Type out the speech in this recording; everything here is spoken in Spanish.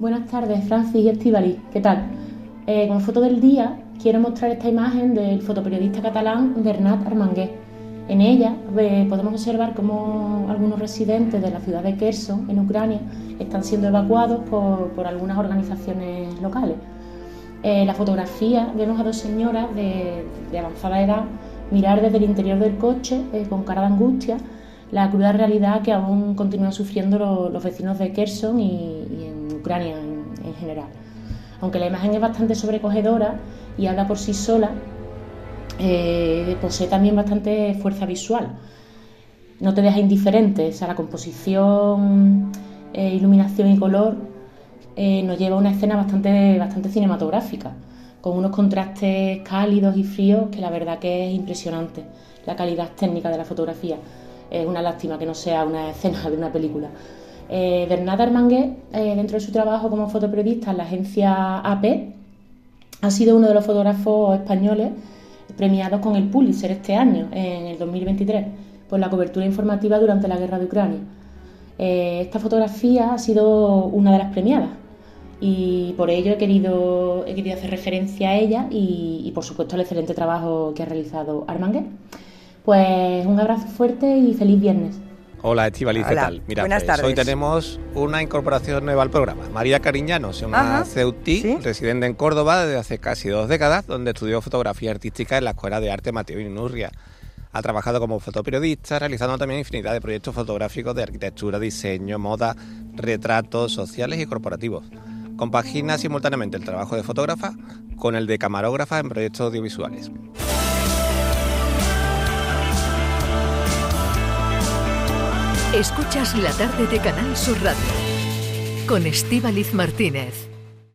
Buenas tardes, Francis y Estivali. ¿Qué tal? Eh, como foto del día, quiero mostrar esta imagen del fotoperiodista catalán Bernat Armangué. En ella eh, podemos observar cómo algunos residentes de la ciudad de Kherson, en Ucrania, están siendo evacuados por, algunas organizaciones locales. En la fotografía vemos a dos señoras de, avanzada edad mirar desde el interior del coche eh, con cara de angustia la cruda realidad que aún continúan sufriendo los, vecinos de Kherson y, Ucrania en, general. Aunque la imagen es bastante sobrecogedora y habla por sí sola, eh, posee también bastante fuerza visual. No te deja indiferente, o sea, la composición, eh, iluminación y color eh, nos lleva a una escena bastante, bastante cinematográfica, con unos contrastes cálidos y fríos que la verdad que es impresionante, la calidad técnica de la fotografía es una lástima que no sea una escena de una película. Eh, Bernat Armangué, eh, dentro de su trabajo como fotoperiodista en la agencia AP, ha sido uno de los fotógrafos españoles premiados con el Pulitzer este año, en el 2023, por la cobertura informativa durante la guerra de Ucrania. Eh, esta fotografía ha sido una de las premiadas y por ello he querido, he querido hacer referencia a ella y, y, por supuesto al excelente trabajo que ha realizado Armangué. Pues un abrazo fuerte y feliz viernes. Hola Estivaliz, ¿qué tal? Mira, Buenas pues, hoy tenemos una incorporación nueva al programa. María Cariñanos, una ceutí, residente en Córdoba desde hace casi dos décadas, donde estudió fotografía artística en la Escuela de Arte Mateo Inurria. Ha trabajado como fotoperiodista, realizando también infinidad de proyectos fotográficos de arquitectura, diseño, moda, retratos sociales y corporativos. Compagina simultáneamente el trabajo de fotógrafa con el de camarógrafa en proyectos audiovisuales. Escuchas la tarde de Canal Sur Radio con Estíbaliz Martínez.